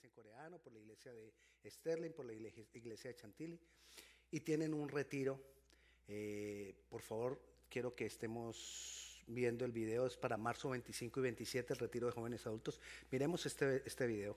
iglesia en coreano, por la iglesia de Sterling, por la iglesia de Chantilly. Y tienen un retiro. Eh, por favor, quiero que estemos viendo el video. Es para marzo 25 y 27, el retiro de jóvenes adultos. Miremos este, este video.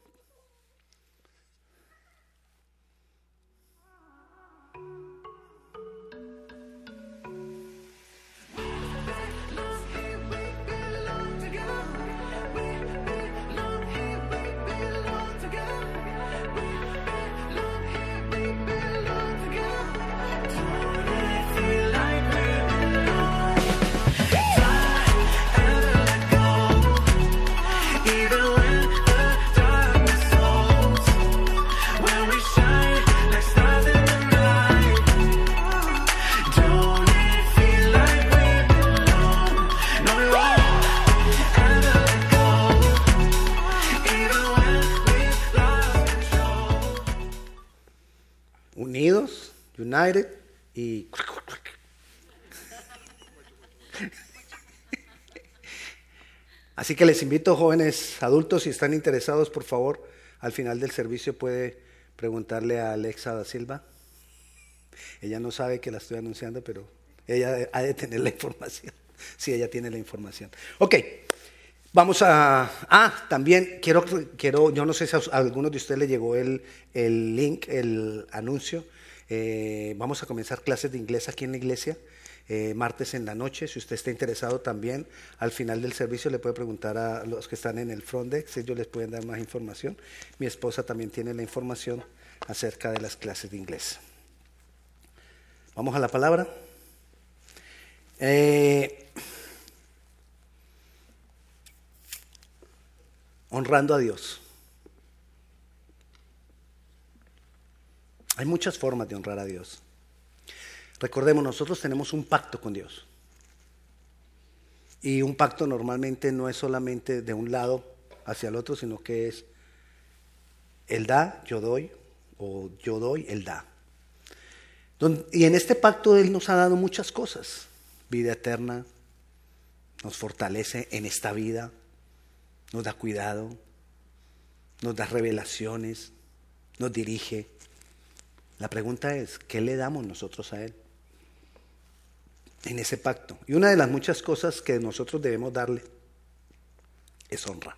Así que les invito, jóvenes adultos, si están interesados, por favor, al final del servicio puede preguntarle a Alexa da Silva. Ella no sabe que la estoy anunciando, pero ella ha de tener la información. Sí, ella tiene la información. Ok, vamos a... Ah, también quiero, quiero yo no sé si a algunos de ustedes le llegó el, el link, el anuncio eh, vamos a comenzar clases de inglés aquí en la iglesia, eh, martes en la noche. Si usted está interesado también, al final del servicio le puede preguntar a los que están en el front desk, ellos les pueden dar más información. Mi esposa también tiene la información acerca de las clases de inglés. Vamos a la palabra. Eh, honrando a Dios. Hay muchas formas de honrar a Dios. Recordemos, nosotros tenemos un pacto con Dios. Y un pacto normalmente no es solamente de un lado hacia el otro, sino que es Él da, yo doy, o yo doy, Él da. Y en este pacto Él nos ha dado muchas cosas. Vida eterna, nos fortalece en esta vida, nos da cuidado, nos da revelaciones, nos dirige, la pregunta es, ¿qué le damos nosotros a Él? En ese pacto. Y una de las muchas cosas que nosotros debemos darle es honra.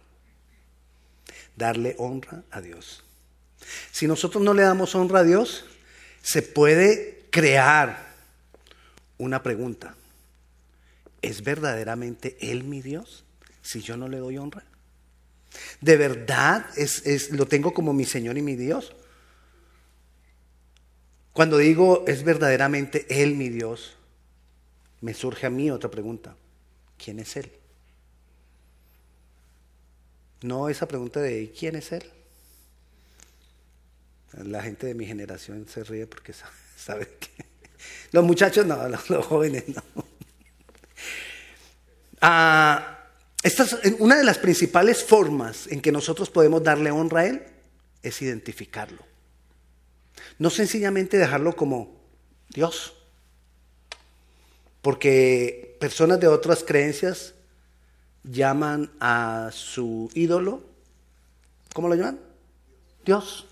Darle honra a Dios. Si nosotros no le damos honra a Dios, se puede crear una pregunta. ¿Es verdaderamente Él mi Dios si yo no le doy honra? ¿De verdad es, lo tengo como mi Señor y mi Dios? Cuando digo es verdaderamente Él mi Dios, me surge a mí otra pregunta. ¿Quién es Él? No esa pregunta de ¿quién es Él? La gente de mi generación se ríe porque sabe, que... Los muchachos no, los, jóvenes no. Ah, esta una de las principales formas en que nosotros podemos darle honra a Él es identificarlo. No sencillamente dejarlo como Dios. Porque personas de otras creencias llaman a su ídolo, ¿cómo lo llaman? Dios.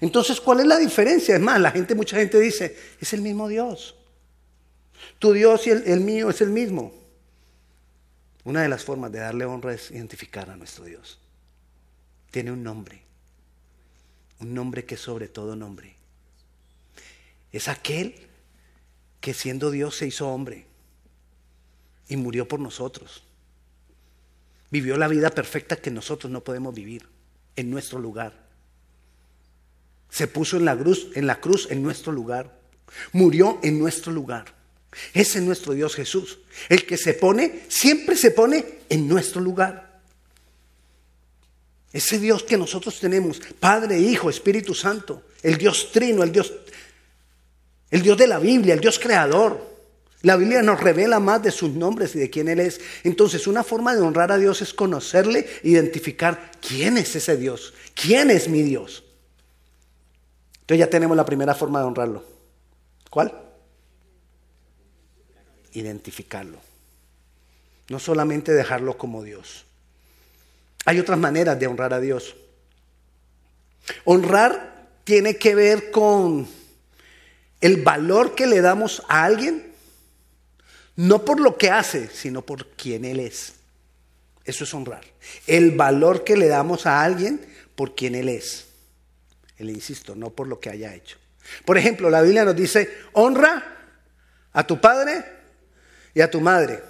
Entonces, ¿cuál es la diferencia? Es más, la gente, mucha gente dice, es el mismo Dios. Tu Dios y el, el mío es el mismo. Una de las formas de darle honra es identificar a nuestro Dios. Tiene un nombre, un nombre que es sobre todo nombre es aquel que siendo Dios se hizo hombre y murió por nosotros. Vivió la vida perfecta que nosotros no podemos vivir en nuestro lugar. Se puso en la cruz, en nuestro lugar. Murió en nuestro lugar. Ese es nuestro Dios Jesús. El que se pone, siempre se pone en nuestro lugar. Ese Dios que nosotros tenemos, Padre, Hijo, Espíritu Santo, el Dios trino, el Dios el Dios de la Biblia, el Dios creador. La Biblia nos revela más de sus nombres y de quién Él es. Entonces, una forma de honrar a Dios es conocerle, identificar quién es ese Dios, quién es mi Dios. Entonces ya tenemos la primera forma de honrarlo. ¿Cuál? Identificarlo. No solamente dejarlo como Dios. Hay otras maneras de honrar a Dios. Honrar tiene que ver con el valor que le damos a alguien, no por lo que hace, sino por quien él es. Eso es honrar. El valor que le damos a alguien por quien él es. Le insisto, no por lo que haya hecho. Por ejemplo, la Biblia nos dice, honra a tu padre y a tu madre.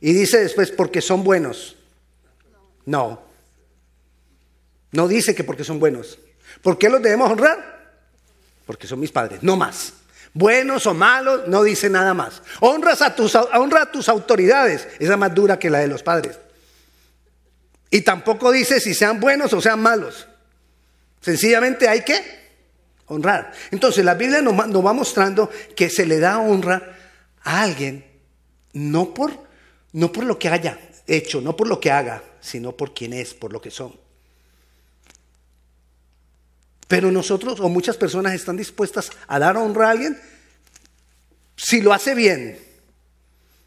Y dice después, porque son buenos. No. No dice que porque son buenos. ¿Por qué los debemos honrar? Porque son mis padres, no más. Buenos o malos, no dice nada más. Honras a tus, honra a tus autoridades, esa más dura que la de los padres. Y tampoco dice si sean buenos o sean malos. Sencillamente hay que honrar. Entonces la Biblia nos, va mostrando que se le da honra a alguien no por, no por lo que haya hecho, no por lo que haga, sino por quién es, por lo que son. Pero nosotros o muchas personas están dispuestas a dar honra a alguien si lo hace bien.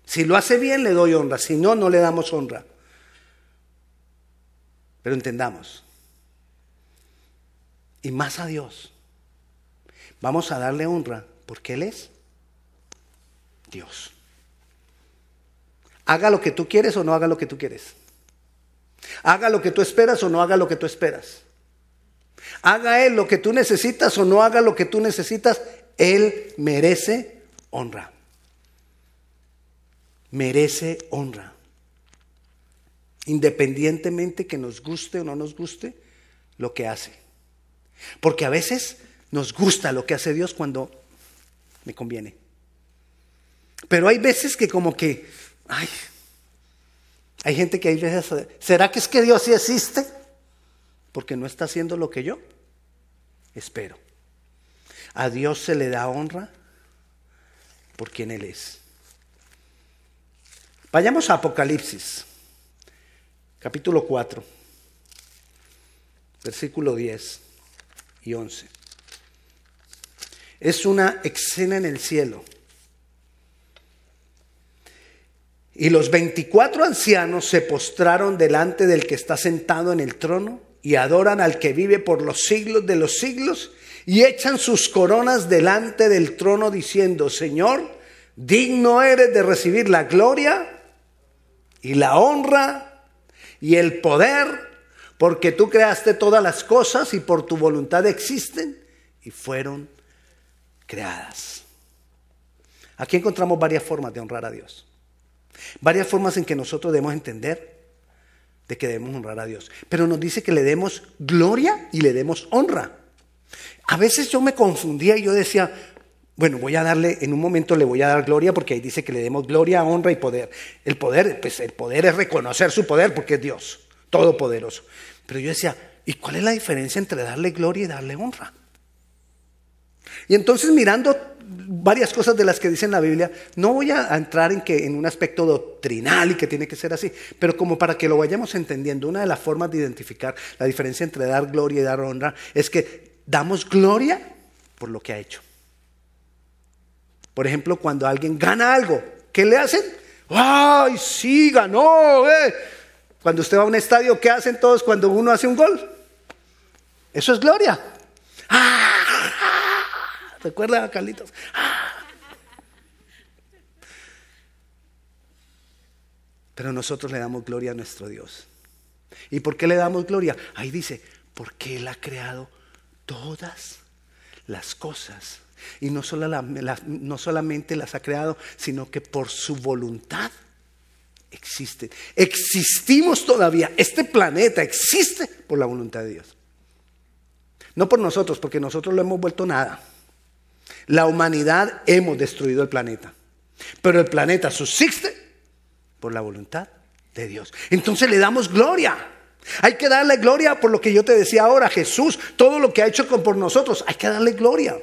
Si lo hace bien le doy honra, si no, no le damos honra. Pero entendamos, y más a Dios, vamos a darle honra porque Él es Dios. Haga lo que tú quieres o no haga lo que tú quieres. Haga lo que tú esperas o no haga lo que tú esperas. Haga Él lo que tú necesitas o no haga lo que tú necesitas. Él merece honra. Merece honra. Independientemente que nos guste o no nos guste lo que hace. Porque a veces nos gusta lo que hace Dios cuando me conviene. Pero hay veces que como que, ay, hay gente que hay veces, ¿será que es que Dios sí existe? Porque no está haciendo lo que yo espero. A Dios se le da honra por quien Él es. Vayamos a Apocalipsis, capítulo 4, versículo 10 y 11. Es una escena en el cielo. Y los veinticuatro ancianos se postraron delante del que está sentado en el trono y adoran al que vive por los siglos de los siglos y echan sus coronas delante del trono diciendo, Señor, digno eres de recibir la gloria y la honra y el poder, porque tú creaste todas las cosas y por tu voluntad existen y fueron creadas. Aquí encontramos varias formas de honrar a Dios. Varias formas en que nosotros debemos entender de que debemos honrar a Dios. Pero nos dice que le demos gloria y le demos honra. A veces yo me confundía y yo decía, bueno, voy a darle, en un momento le voy a dar gloria porque ahí dice que le demos gloria, honra y poder. El poder, pues el poder es reconocer su poder porque es Dios, todopoderoso. Pero yo decía, ¿y cuál es la diferencia entre darle gloria y darle honra? Y entonces mirando varias cosas de las que dice la Biblia, no voy a entrar en, que, en un aspecto doctrinal y que tiene que ser así, pero como para que lo vayamos entendiendo, una de las formas de identificar la diferencia entre dar gloria y dar honra es que damos gloria por lo que ha hecho. Por ejemplo, cuando alguien gana algo, ¿qué le hacen? ¡Ay, sí, ganó! Eh! Cuando usted va a un estadio, ¿qué hacen todos cuando uno hace un gol? Eso es gloria. ¡Ah! ¿Recuerda, Carlitos? Pero nosotros le damos gloria a nuestro Dios. ¿Y por qué le damos gloria? Ahí dice, porque Él ha creado todas las cosas. Y no, no solamente las ha creado, sino que por su voluntad existen. Existimos todavía. Este planeta existe por la voluntad de Dios. No por nosotros, porque nosotros lo hemos vuelto nada. La humanidad hemos destruido el planeta. Pero el planeta subsiste por la voluntad de Dios. Entonces le damos gloria. Hay que darle gloria por lo que yo te decía ahora, Jesús, todo lo que ha hecho por nosotros, hay que darle gloria.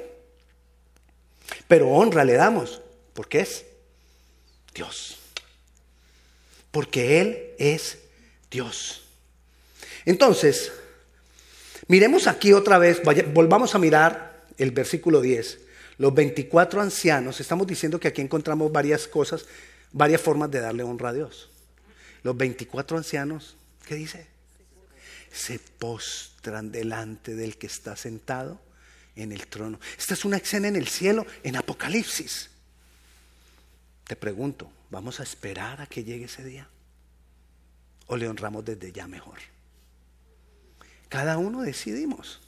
Pero honra le damos, porque es Dios. Porque Él es Dios. Entonces, miremos aquí otra vez, volvamos a mirar el versículo 10. Los 24 ancianos, estamos diciendo que aquí encontramos varias cosas, varias formas de darle honra a Dios. Los 24 ancianos, ¿qué dice? Se postran delante del que está sentado en el trono. Esta es una escena en el cielo, en Apocalipsis. Te pregunto, ¿vamos a esperar a que llegue ese día? ¿O le honramos desde ya mejor? Cada uno decidimos.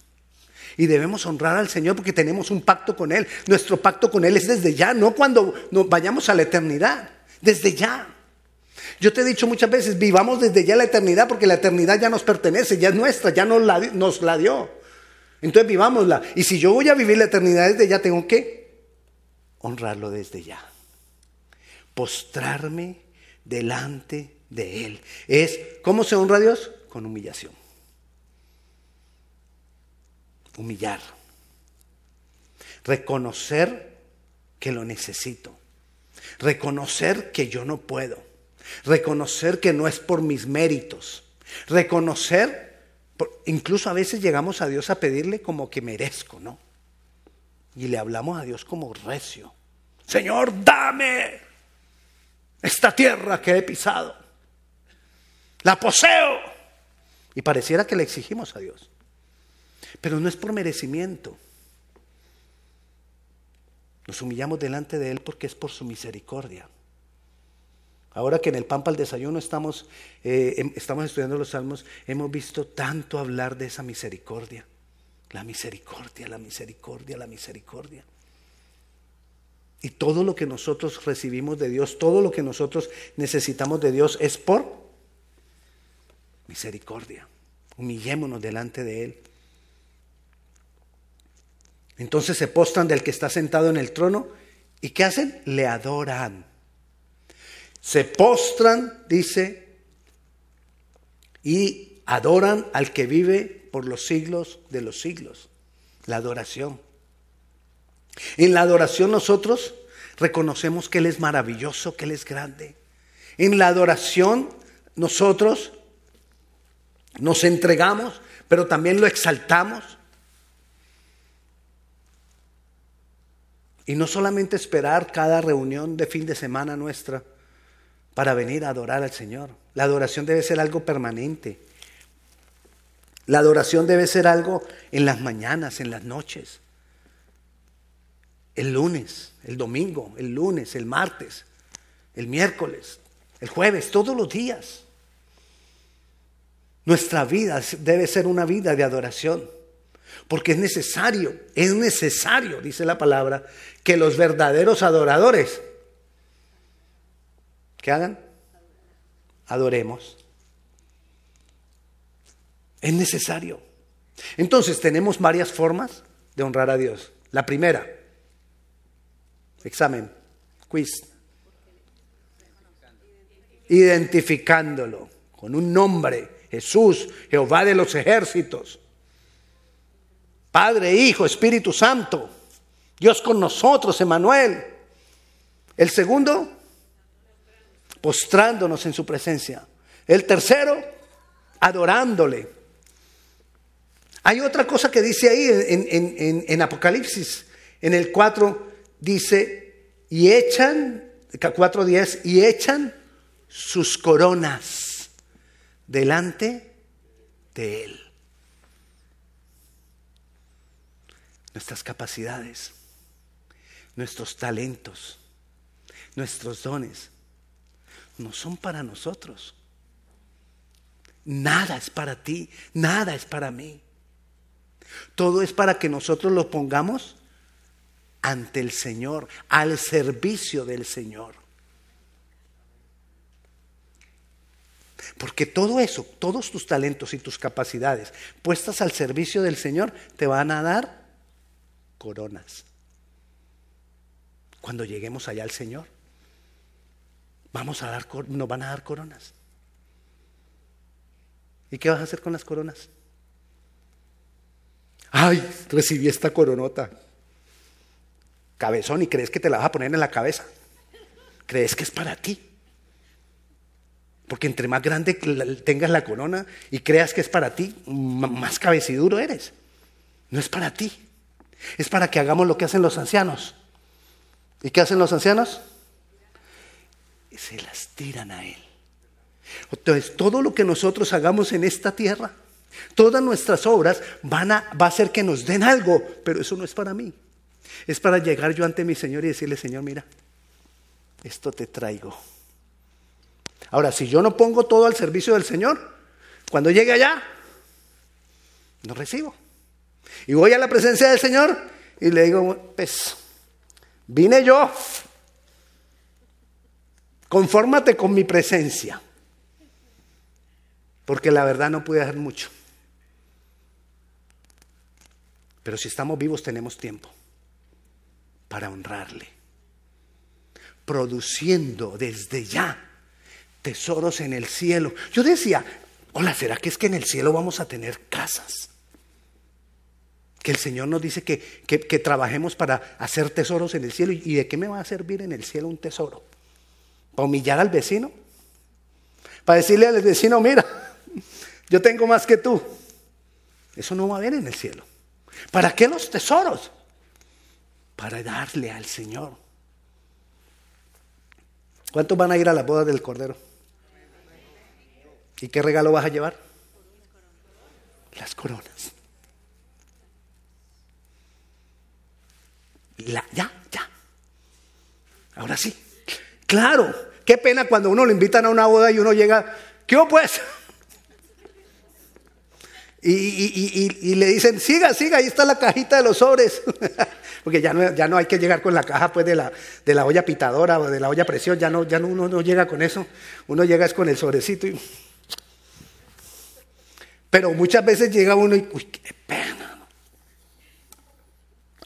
Y debemos honrar al Señor porque tenemos un pacto con Él. Nuestro pacto con Él es desde ya, no cuando vayamos a la eternidad, desde ya. Yo te he dicho muchas veces, vivamos desde ya la eternidad porque la eternidad ya nos pertenece, ya es nuestra, ya nos la, nos la dio. Entonces vivámosla. Y si yo voy a vivir la eternidad desde ya, tengo que honrarlo desde ya. Postrarme delante de Él. Es, ¿cómo se honra a Dios? Con humillación. Humillar. Reconocer que lo necesito. Reconocer que yo no puedo. Reconocer que no es por mis méritos. Reconocer, incluso a veces llegamos a Dios a pedirle como que merezco, ¿no? Y le hablamos a Dios como recio. Señor, dame esta tierra que he pisado. La poseo. Y pareciera que le exigimos a Dios. Pero no es por merecimiento. Nos humillamos delante de Él porque es por su misericordia. Ahora que en el pan para el desayuno estamos, eh, em, estamos estudiando los salmos, hemos visto tanto hablar de esa misericordia. La misericordia, la misericordia, la misericordia. Y todo lo que nosotros recibimos de Dios, todo lo que nosotros necesitamos de Dios es por misericordia. Humillémonos delante de Él. Entonces se postran del que está sentado en el trono y ¿qué hacen? Le adoran se postran, dice, y adoran al que vive por los siglos de los siglos. La adoración. En la adoración nosotros reconocemos que Él es maravilloso, que Él es grande. En la adoración nosotros nos entregamos, pero también lo exaltamos. Y no solamente esperar cada reunión de fin de semana nuestra, para venir a adorar al Señor. La adoración debe ser algo permanente. La adoración debe ser algo en las mañanas, en las noches. El lunes, el domingo, el lunes, el martes, el miércoles, el jueves, todos los días. Nuestra vida debe ser una vida de adoración. Porque es necesario, es necesario, dice la palabra, que los verdaderos adoradores ¿Qué hagan? Adoremos. Es necesario. Entonces tenemos varias formas de honrar a Dios. La primera, examen, quiz. Identificándolo con un nombre, Jesús, Jehová de los ejércitos. Padre, Hijo, Espíritu Santo. Dios con nosotros, Emanuel. El segundo, postrándonos en su presencia. El tercero, adorándole. Hay otra cosa que dice ahí en, Apocalipsis, en el 4 dice, y echan, 4.10, y echan sus coronas delante de Él. Nuestras capacidades, nuestros talentos, nuestros dones no son para nosotros. Nada es para ti, nada es para mí. Todo es para que nosotros lo pongamos ante el Señor, al servicio del Señor. Porque todo eso, todos tus talentos y tus capacidades puestas al servicio del Señor, te van a dar coronas. Cuando lleguemos allá al Señor. Vamos a dar, nos van a dar coronas. ¿Y qué vas a hacer con las coronas? Ay, recibí esta coronota. Cabezón, y crees que te la vas a poner en la cabeza. Crees que es para ti. Porque entre más grande tengas la corona y creas que es para ti, más cabeciduro eres. No es para ti. Es para que hagamos lo que hacen los ancianos. ¿Y qué hacen los ancianos? se las tiran a Él. Entonces, todo lo que nosotros hagamos en esta tierra, Todas nuestras obras van a, va a hacer que nos den algo, pero eso no es para mí. Es para llegar yo ante mi Señor y decirle, Señor, mira, esto te traigo. Ahora, si yo no pongo todo al servicio del Señor, cuando llegue allá, no recibo. Y voy a la presencia del Señor y le digo, pues, vine yo, confórmate con mi presencia, porque la verdad no pude hacer mucho. Pero si estamos vivos tenemos tiempo para honrarle, produciendo desde ya tesoros en el cielo. Yo decía, hola, ¿será que es que en el cielo vamos a tener casas? Que el Señor nos dice que, que, trabajemos para hacer tesoros en el cielo. ¿Y de qué me va a servir en el cielo un tesoro? ¿Para humillar al vecino? ¿Para decirle al vecino, mira, yo tengo más que tú? Eso no va a haber en el cielo. ¿Para qué los tesoros? Para darle al Señor. ¿Cuántos van a ir a la boda del Cordero? ¿Y qué regalo vas a llevar? Las coronas. Ya, ya. Ahora sí. Claro, qué pena cuando uno lo invitan a una boda y uno llega, ¿qué pues? Y, le dicen, siga, siga, ahí está la cajita de los sobres. Porque ya no, ya no hay que llegar con la caja pues, de, la, de la olla pitadora o de la olla presión, ya, no, ya no, uno no llega con eso, uno llega es con el sobrecito. Pero muchas veces llega uno y, uy, qué pena.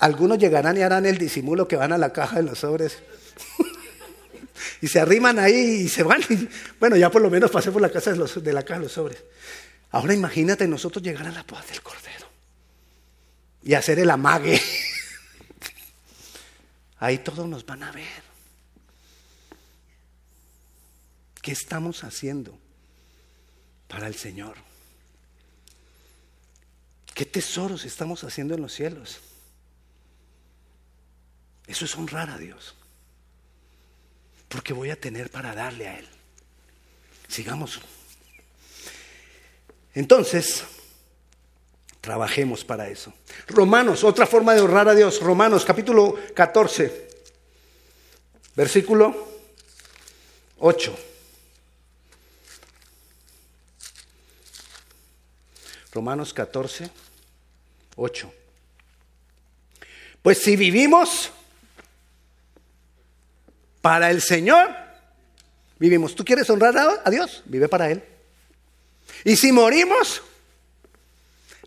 Algunos llegarán y harán el disimulo que van a la caja de los sobres. y se arriman ahí y se van. bueno, ya por lo menos pasé por la casa de, los, la caja de los sobres. Ahora imagínate nosotros llegar a la paz del Cordero y hacer el amague. Ahí todos nos van a ver. ¿Qué estamos haciendo para el Señor? ¿Qué tesoros estamos haciendo en los cielos? Eso es honrar a Dios. Porque voy a tener para darle a Él. Sigamos entonces, trabajemos para eso. Romanos, otra forma de honrar a Dios. Romanos capítulo 14, versículo 8. Romanos 14, 8. Pues si vivimos para el Señor, vivimos. ¿Tú quieres honrar a Dios? Vive para Él. Y si morimos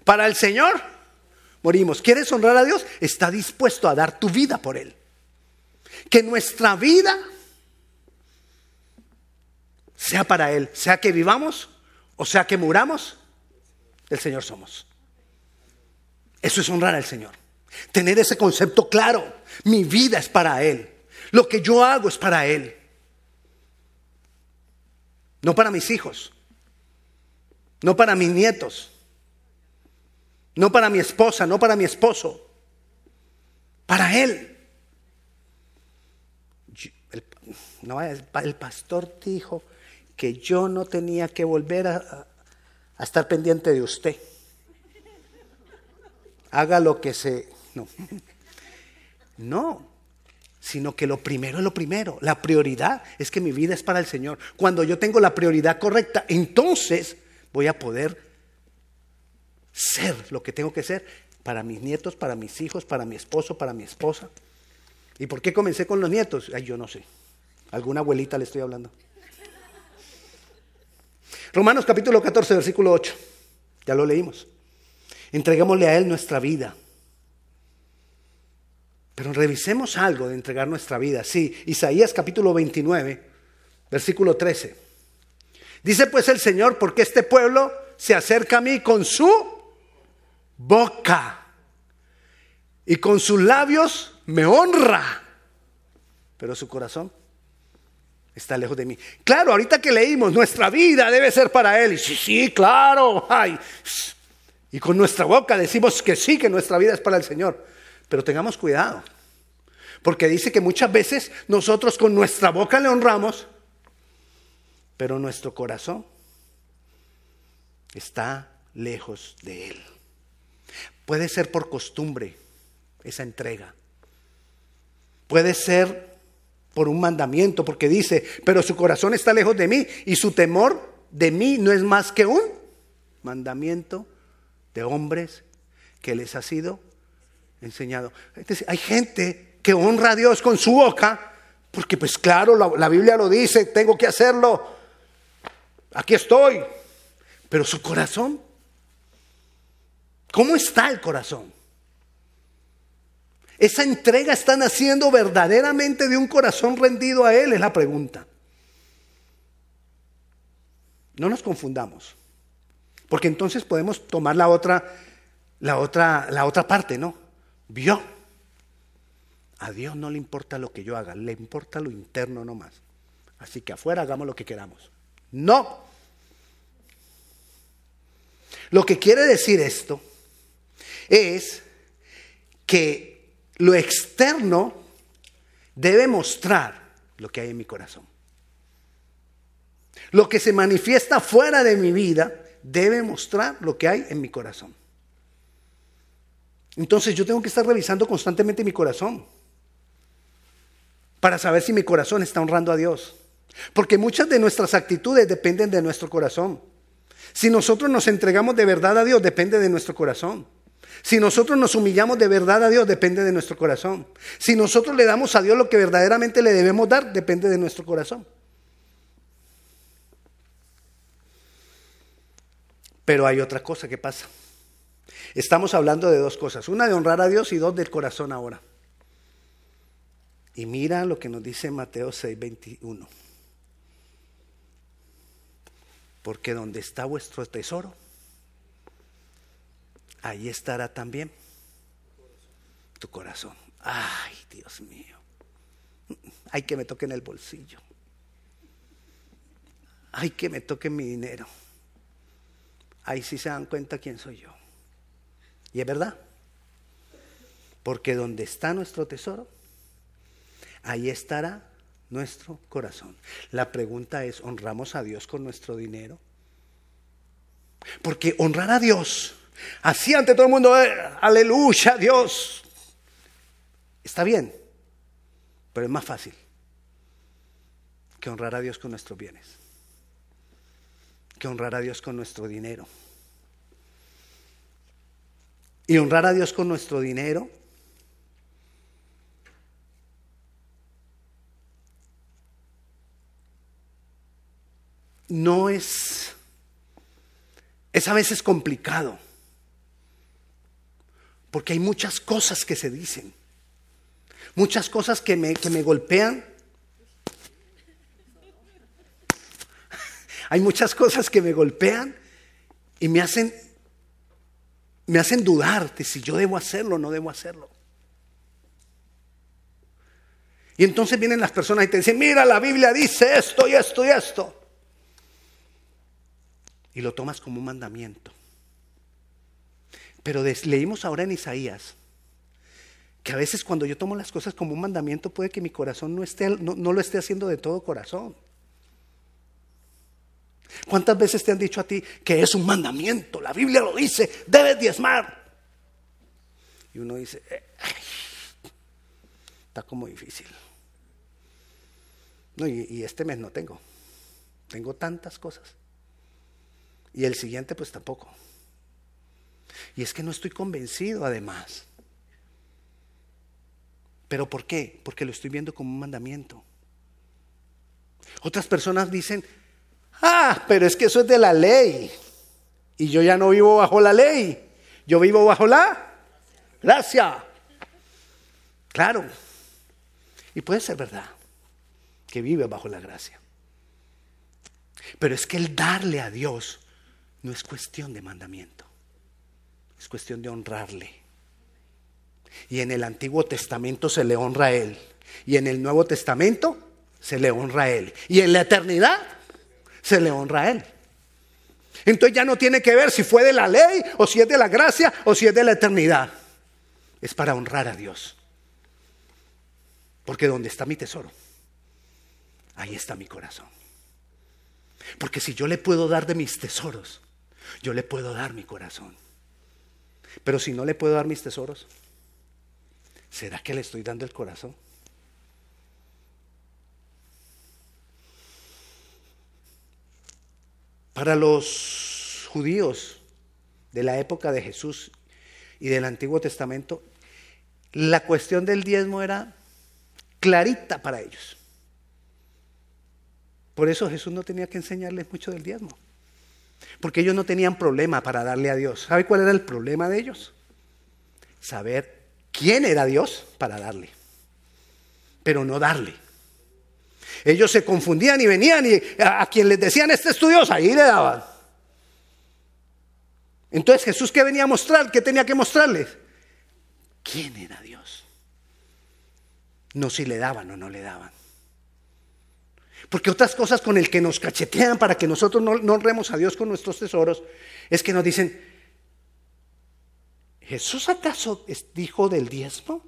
para el Señor, morimos. ¿Quieres honrar a Dios? Está dispuesto a dar tu vida por Él. Que nuestra vida sea para Él, sea que vivamos o sea que muramos, el Señor somos. Eso es honrar al Señor. Tener ese concepto claro. Mi vida es para Él. Lo que yo hago es para Él. No para mis hijos no para mis nietos, no para mi esposa, no para mi esposo, para Él. El, pastor dijo que yo no tenía que volver a, a estar pendiente de usted. Haga lo que se... No. No, sino que lo primero es lo primero. La prioridad es que mi vida es para el Señor. Cuando yo tengo la prioridad correcta, entonces voy a poder ser lo que tengo que ser para mis nietos, para mis hijos, para mi esposo, para mi esposa. ¿Y por qué comencé con los nietos? Ay, yo no sé. Alguna abuelita le estoy hablando. Romanos capítulo 14, versículo 8. Ya lo leímos. Entreguémosle a Él nuestra vida. Pero revisemos algo de entregar nuestra vida. Sí, Isaías capítulo 29, versículo 13. Dice pues el Señor, porque este pueblo se acerca a mí con su boca y con sus labios me honra, pero su corazón está lejos de mí. Claro, ahorita que leímos, nuestra vida debe ser para Él. Y sí, sí, claro. Ay. Y con nuestra boca decimos que sí, que nuestra vida es para el Señor. Pero tengamos cuidado. Porque dice que muchas veces nosotros con nuestra boca le honramos, pero nuestro corazón está lejos de Él. Puede ser por costumbre esa entrega. Puede ser por un mandamiento, porque dice, pero su corazón está lejos de mí y su temor de mí no es más que un mandamiento de hombres que les ha sido enseñado. hay gente que honra a Dios con su boca, porque pues claro, la, la Biblia lo dice, tengo que hacerlo, aquí estoy, pero su corazón, ¿cómo está el corazón? ¿Esa entrega está naciendo verdaderamente de un corazón rendido a Él? Es la pregunta. No nos confundamos, porque entonces podemos tomar la otra, la otra, la otra parte, ¿no? Vio. A Dios no le importa lo que yo haga, le importa lo interno nomás. Así que afuera hagamos lo que queramos. No. Lo que quiere decir esto es que lo externo debe mostrar lo que hay en mi corazón. Lo que se manifiesta fuera de mi vida debe mostrar lo que hay en mi corazón. Entonces yo tengo que estar revisando constantemente mi corazón para saber si mi corazón está honrando a Dios. Porque muchas de nuestras actitudes dependen de nuestro corazón. Si nosotros nos entregamos de verdad a Dios, depende de nuestro corazón. Si nosotros nos humillamos de verdad a Dios, depende de nuestro corazón. Si nosotros le damos a Dios lo que verdaderamente le debemos dar, depende de nuestro corazón. Pero hay otra cosa que pasa. Estamos hablando de dos cosas. Una de honrar a Dios y dos del corazón ahora. Y mira lo que nos dice Mateo 6, 21. Porque donde está vuestro tesoro, ahí estará también tu corazón. Ay, Dios mío. Ay, que me toque en el bolsillo. Ay, que me toque mi dinero ahí sí se dan cuenta quién soy yo. Y es verdad. Porque donde está nuestro tesoro, ahí estará nuestro corazón. La pregunta es, ¿honramos a Dios con nuestro dinero? Porque honrar a Dios, así ante todo el mundo, eh, aleluya, Dios, está bien, pero es más fácil que honrar a Dios con nuestros bienes que honrar a Dios con nuestro dinero. Y honrar a Dios con nuestro dinero. No es, es a veces complicado, porque hay muchas cosas que se dicen, muchas cosas que me, que me golpean. Hay muchas cosas que me golpean y me hacen, me hacen dudar de si yo debo hacerlo o no debo hacerlo. Y entonces vienen las personas y te dicen, mira, la Biblia dice esto y esto y esto. Y lo tomas como un mandamiento. Pero leímos ahora en Isaías que a veces cuando yo tomo las cosas como un mandamiento puede que mi corazón no, esté, no lo esté haciendo de todo corazón. ¿Cuántas veces te han dicho a ti que es un mandamiento? La Biblia lo dice, debes diezmar. Y uno dice, eh, está como difícil. No, y, y este mes no tengo. Tengo tantas cosas. Y el siguiente pues tampoco. Y es que no estoy convencido además. ¿Pero por qué? Porque lo estoy viendo como un mandamiento. Otras personas dicen, Ah, pero es que eso es de la ley. Y yo ya no vivo bajo la ley. Yo vivo bajo la gracia. Claro. Y puede ser verdad que vive bajo la gracia. Pero es que el darle a Dios no es cuestión de mandamiento. Es cuestión de honrarle. Y en el Antiguo Testamento se le honra a Él. Y en el Nuevo Testamento se le honra a Él. Y en la eternidad se le honra a Él. Entonces ya no tiene que ver si fue de la ley o si es de la gracia o si es de la eternidad. Es para honrar a Dios. Porque donde está mi tesoro, ahí está mi corazón. Porque si yo le puedo dar de mis tesoros, Yo le puedo dar mi corazón. Pero si no le puedo dar mis tesoros, ¿será que le estoy dando el corazón? Para los judíos de la época de Jesús y del Antiguo Testamento, la cuestión del diezmo era clarita para ellos. Por eso Jesús no tenía que enseñarles mucho del diezmo. Porque ellos no tenían problema para darle a Dios. ¿Sabe cuál era el problema de ellos? Saber quién era Dios para darle. Pero no darle. Ellos se confundían y venían y a, quien les decían este es tu Dios, ahí le daban. Entonces Jesús qué venía a mostrar, qué tenía que mostrarles. ¿Quién era Dios? No si le daban o no le daban. Porque otras cosas con el que nos cachetean para que nosotros no, no honremos a Dios con nuestros tesoros es que nos dicen, ¿Jesús acaso dijo del diezmo?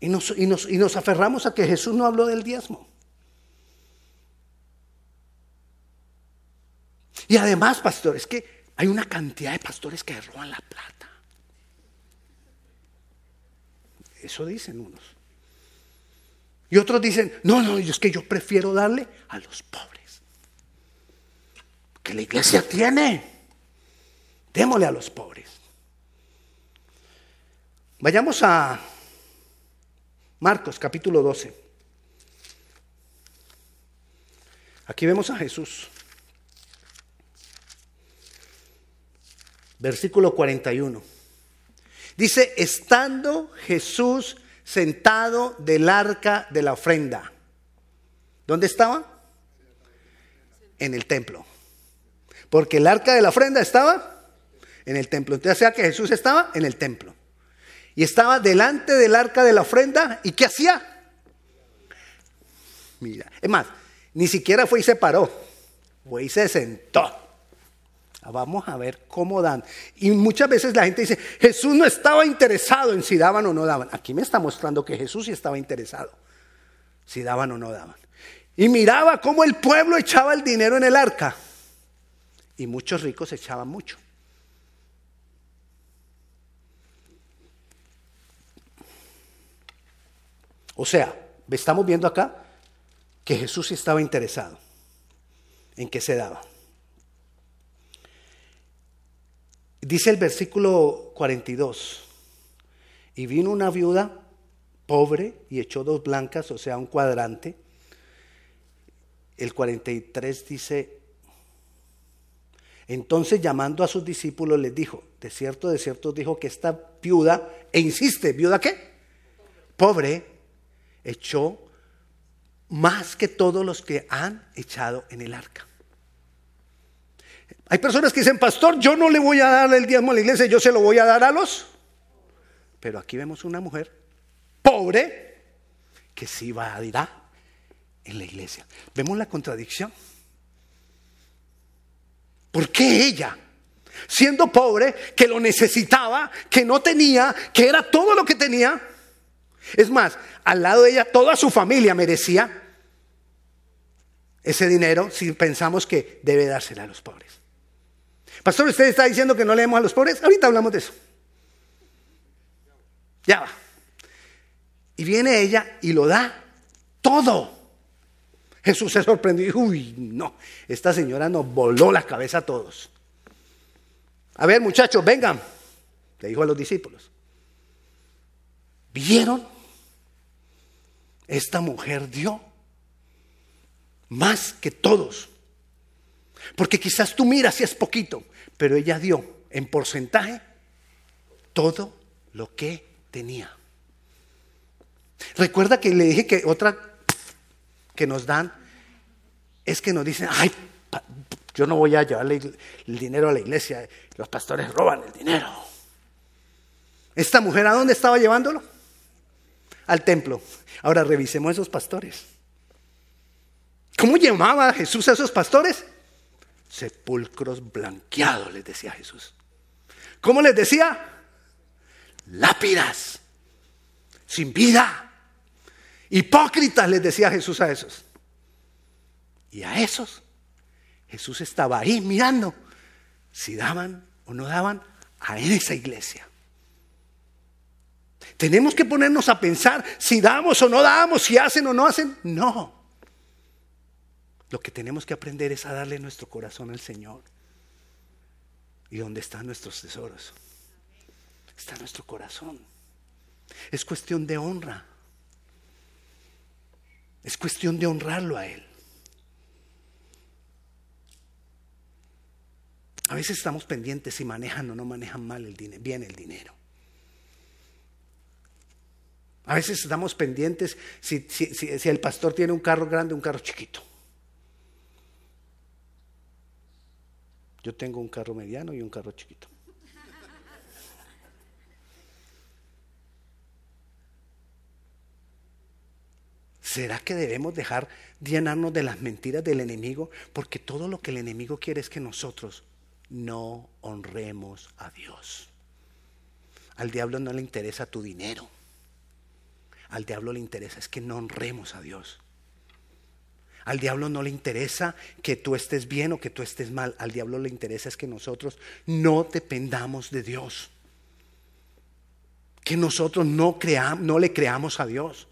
Y nos, y, nos, y nos aferramos a que Jesús no habló del diezmo. Y además, pastor, es que hay una cantidad de pastores que roban la plata. Eso dicen unos. Y otros dicen, no, no, es que yo prefiero darle a los pobres. Que la iglesia tiene. Démosle a los pobres. Vayamos a Marcos capítulo 12. Aquí vemos a Jesús. Versículo 41. Dice, estando Jesús sentado del arca de la ofrenda. ¿Dónde estaba? En el templo. Porque el arca de la ofrenda estaba en el templo. Entonces, sea que Jesús estaba en el templo. Y estaba delante del arca de la ofrenda. ¿Y qué hacía? Mira, es más, ni siquiera fue y se paró. Fue y se sentó. Vamos a ver cómo dan. Y muchas veces la gente dice, Jesús no estaba interesado en si daban o no daban. Aquí me está mostrando que Jesús sí estaba interesado, si daban o no daban. Y miraba cómo el pueblo echaba el dinero en el arca. Y muchos ricos echaban mucho. O sea, estamos viendo acá que Jesús estaba interesado en que se daba. Dice el versículo 42, y vino una viuda pobre y echó dos blancas, o sea, un cuadrante. El 43 dice, entonces llamando a sus discípulos les dijo, de cierto, de cierto dijo que esta viuda, e insiste, ¿viuda qué? Pobre, echó más que todos los que han echado en el arca. Hay personas que dicen, pastor, yo no le voy a dar el diezmo a la iglesia, yo se lo voy a dar a los. Pero aquí vemos una mujer pobre que sí va a dar en la iglesia. Vemos la contradicción. ¿Por qué ella? Siendo pobre, que lo necesitaba, que no tenía, que era todo lo que tenía. Es más, al lado de ella toda su familia merecía ese dinero si pensamos que debe dársela a los pobres. Pastor, ¿usted está diciendo que no leemos a los pobres? Ahorita hablamos de eso. Ya va. Y viene ella y lo da todo. Jesús se sorprendió y dijo, uy, no, esta señora nos voló la cabeza a todos. A ver, muchachos, vengan, le dijo a los discípulos. ¿Vieron? Esta mujer dio más que todos. Porque quizás tú miras si es poquito, pero ella dio en porcentaje todo lo que tenía. Recuerda que le dije que otra que nos dan es que nos dicen, ay, yo no voy a llevarle el dinero a la iglesia, los pastores roban el dinero. ¿Esta mujer a dónde estaba llevándolo? Al templo. Ahora revisemos esos pastores. ¿Cómo llamaba Jesús a esos pastores? sepulcros blanqueados, les decía Jesús. ¿Cómo les decía? Lápidas, sin vida. Hipócritas, les decía Jesús a esos. Y a esos Jesús estaba ahí mirando si daban o no daban a esa iglesia. Tenemos que ponernos a pensar si damos o no damos, si hacen o no hacen. No. Lo que tenemos que aprender es a darle nuestro corazón al Señor. ¿Y dónde están nuestros tesoros? Está nuestro corazón. Es cuestión de honra. Es cuestión de honrarlo a Él. A veces estamos pendientes si manejan o no manejan mal el bien el dinero. A veces estamos pendientes si, si, el pastor tiene un carro grande o un carro chiquito. Yo tengo un carro mediano y un carro chiquito. ¿Será que debemos dejar llenarnos de las mentiras del enemigo? Porque todo lo que el enemigo quiere es que nosotros no honremos a Dios. Al diablo no le interesa tu dinero. Al diablo le interesa es que no honremos a Dios. Al diablo no le interesa que tú estés bien o que tú estés mal. Al diablo le interesa es que nosotros no dependamos de Dios. Que nosotros no, creamos, no le creamos a Dios.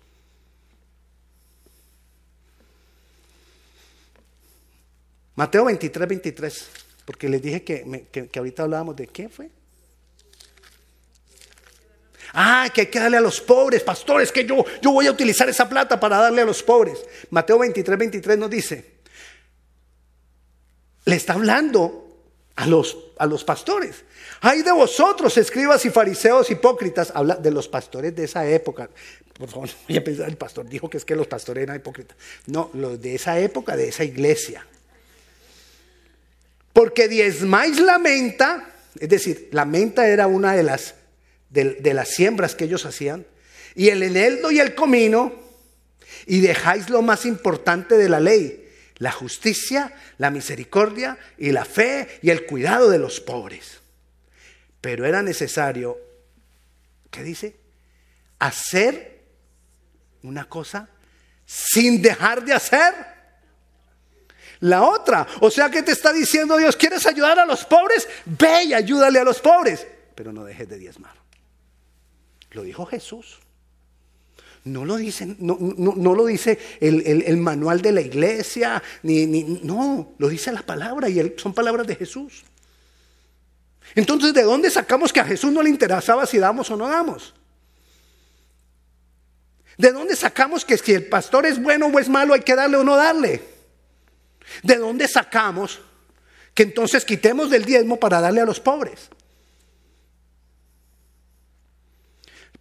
Mateo 23, 23. Porque les dije que, que ahorita hablábamos de qué fue. Ah, que hay que darle a los pobres, pastores, que yo, yo voy a utilizar esa plata para darle a los pobres. Mateo 23, 23 nos dice, le está hablando a los, a los pastores. Hay de vosotros, escribas y fariseos hipócritas, habla de los pastores de esa época. Por favor, voy a pensar, el pastor dijo que es que los pastores eran hipócritas. No, los de esa época, de esa iglesia. Porque diezmáis la menta, es decir, la menta era una de las de, las siembras que ellos hacían, y el eneldo y el comino, y dejáis lo más importante de la ley, la justicia, la misericordia y la fe y el cuidado de los pobres. Pero era necesario, ¿qué dice? Hacer una cosa sin dejar de hacer la otra. O sea que te está diciendo Dios, ¿quieres ayudar a los pobres? Ve y ayúdale a los pobres, pero no dejes de diezmar. Lo dijo Jesús. No lo dice, no, lo dice el, manual de la iglesia, ni, no, lo dice la palabra y son palabras de Jesús. Entonces, ¿de dónde sacamos que a Jesús no le interesaba si damos o no damos? ¿De dónde sacamos que si el pastor es bueno o es malo hay que darle o no darle? ¿De dónde sacamos que entonces quitemos del diezmo para darle a los pobres?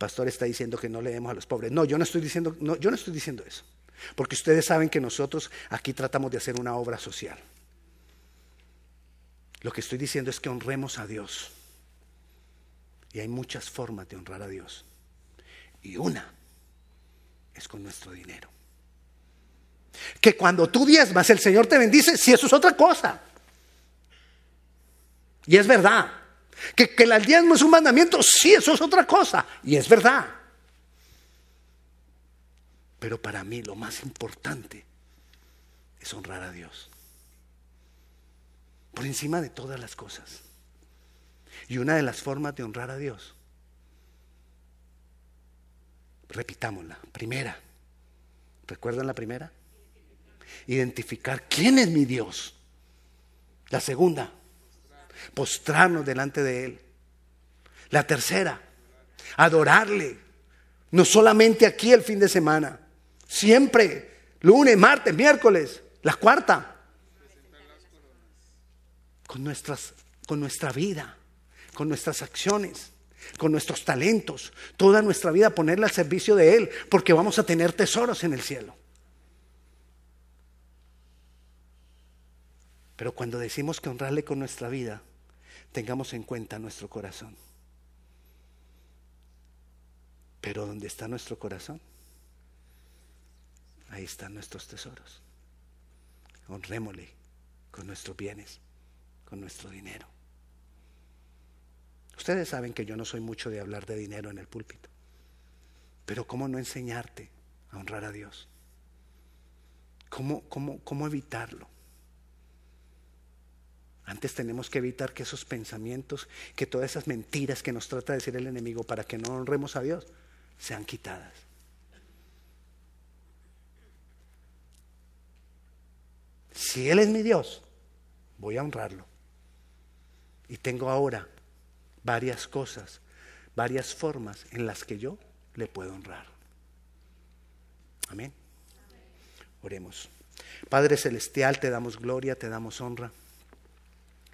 Pastor está diciendo que no le demos a los pobres. No, yo no estoy diciendo, no, yo no estoy diciendo eso. Porque ustedes saben que nosotros aquí tratamos de hacer una obra social. Lo que estoy diciendo es que honremos a Dios. Y hay muchas formas de honrar a Dios. Y una es con nuestro dinero. Que cuando tú diezmas, el Señor te bendice, si eso es otra cosa. Y es verdad. Que, que el diezmo es un mandamiento, sí, eso es otra cosa. Y es verdad. Pero para mí lo más importante es honrar a Dios. Por encima de todas las cosas. Y una de las formas de honrar a Dios, repitámosla. Primera, ¿recuerdan la primera? Identificar quién es mi Dios. La segunda, postrarnos delante de Él. La tercera, adorarle. No solamente aquí el fin de semana, siempre, lunes, martes, miércoles. La cuarta, con, nuestras, con nuestra vida, con nuestras acciones, con nuestros talentos, toda nuestra vida ponerla al servicio de Él, porque vamos a tener tesoros en el cielo. Pero cuando decimos que honrarle con nuestra vida, tengamos en cuenta nuestro corazón. Pero ¿dónde está nuestro corazón? Ahí están nuestros tesoros. Honrémosle con nuestros bienes, con nuestro dinero. Ustedes saben que yo no soy mucho de hablar de dinero en el púlpito, pero ¿cómo no enseñarte a honrar a Dios? ¿Cómo, cómo, cómo evitarlo? Antes tenemos que evitar que esos pensamientos, que todas esas mentiras que nos trata de decir el enemigo para que no honremos a Dios, sean quitadas. Si Él es mi Dios, voy a honrarlo. Y tengo ahora varias cosas, varias formas en las que yo le puedo honrar. Amén. Oremos. Padre Celestial, te damos gloria, te damos honra.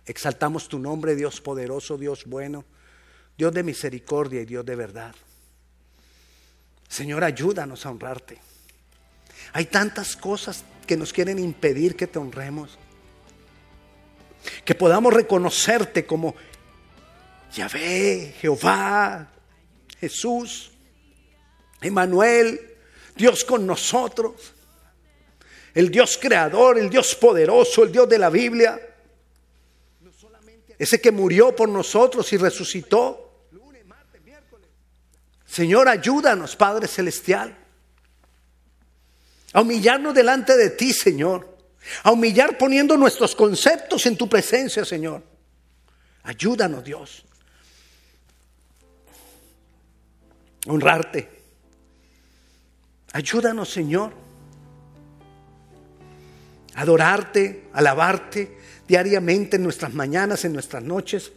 Exaltamos tu nombre, Dios poderoso, Dios bueno, Dios de misericordia y Dios de verdad. Señor, ayúdanos a honrarte. Hay tantas cosas que nos quieren impedir que te honremos. Que podamos reconocerte como Yahvé, Jehová, Jesús, Emanuel, Dios con nosotros, el Dios creador, el Dios poderoso, el Dios de la Biblia ese que murió por nosotros y resucitó. Señor, ayúdanos, Padre Celestial, a humillarnos delante de ti, Señor, a humillar poniendo nuestros conceptos en tu presencia, Señor. Ayúdanos, Dios. Honrarte. Ayúdanos, Señor. Adorarte, alabarte, diariamente en nuestras mañanas, en nuestras noches.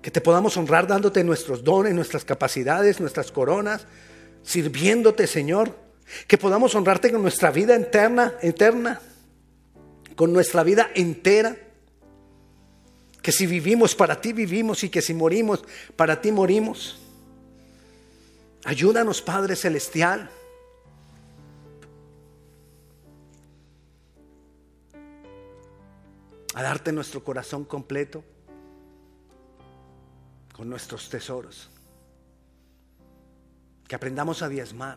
Que te podamos honrar dándote nuestros dones, nuestras capacidades, nuestras coronas, sirviéndote, Señor. Que podamos honrarte con nuestra vida eterna, eterna, con nuestra vida entera. Que si vivimos para ti vivimos y que si morimos para ti morimos. Ayúdanos, Padre Celestial. A darte nuestro corazón completo con nuestros tesoros. Que aprendamos a diezmar.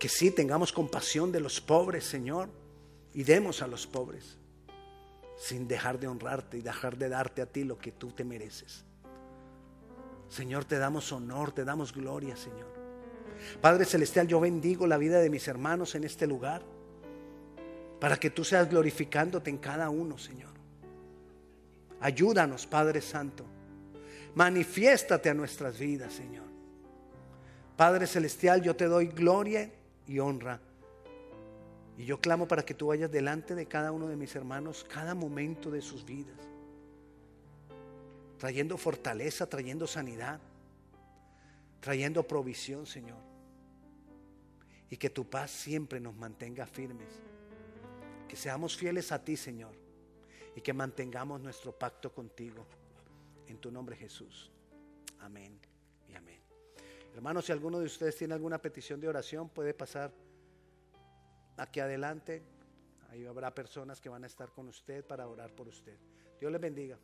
Que sí tengamos compasión de los pobres, Señor, y demos a los pobres, sin dejar de honrarte y dejar de darte a ti lo que tú te mereces. Señor, te damos honor, te damos gloria, Señor. Padre Celestial, yo bendigo la vida de mis hermanos en este lugar para que tú seas glorificándote en cada uno, Señor. Ayúdanos, Padre Santo. Manifiéstate a nuestras vidas, Señor. Padre Celestial, yo te doy gloria y honra. Y yo clamo para que tú vayas delante de cada uno de mis hermanos cada momento de sus vidas. Trayendo fortaleza, trayendo sanidad, trayendo provisión, Señor. Y que tu paz siempre nos mantenga firmes que seamos fieles a ti, Señor, y que mantengamos nuestro pacto contigo. En tu nombre, Jesús. Amén y amén. Hermanos, si alguno de ustedes tiene alguna petición de oración, puede pasar aquí adelante. Ahí habrá personas que van a estar con usted para orar por usted. Dios les bendiga.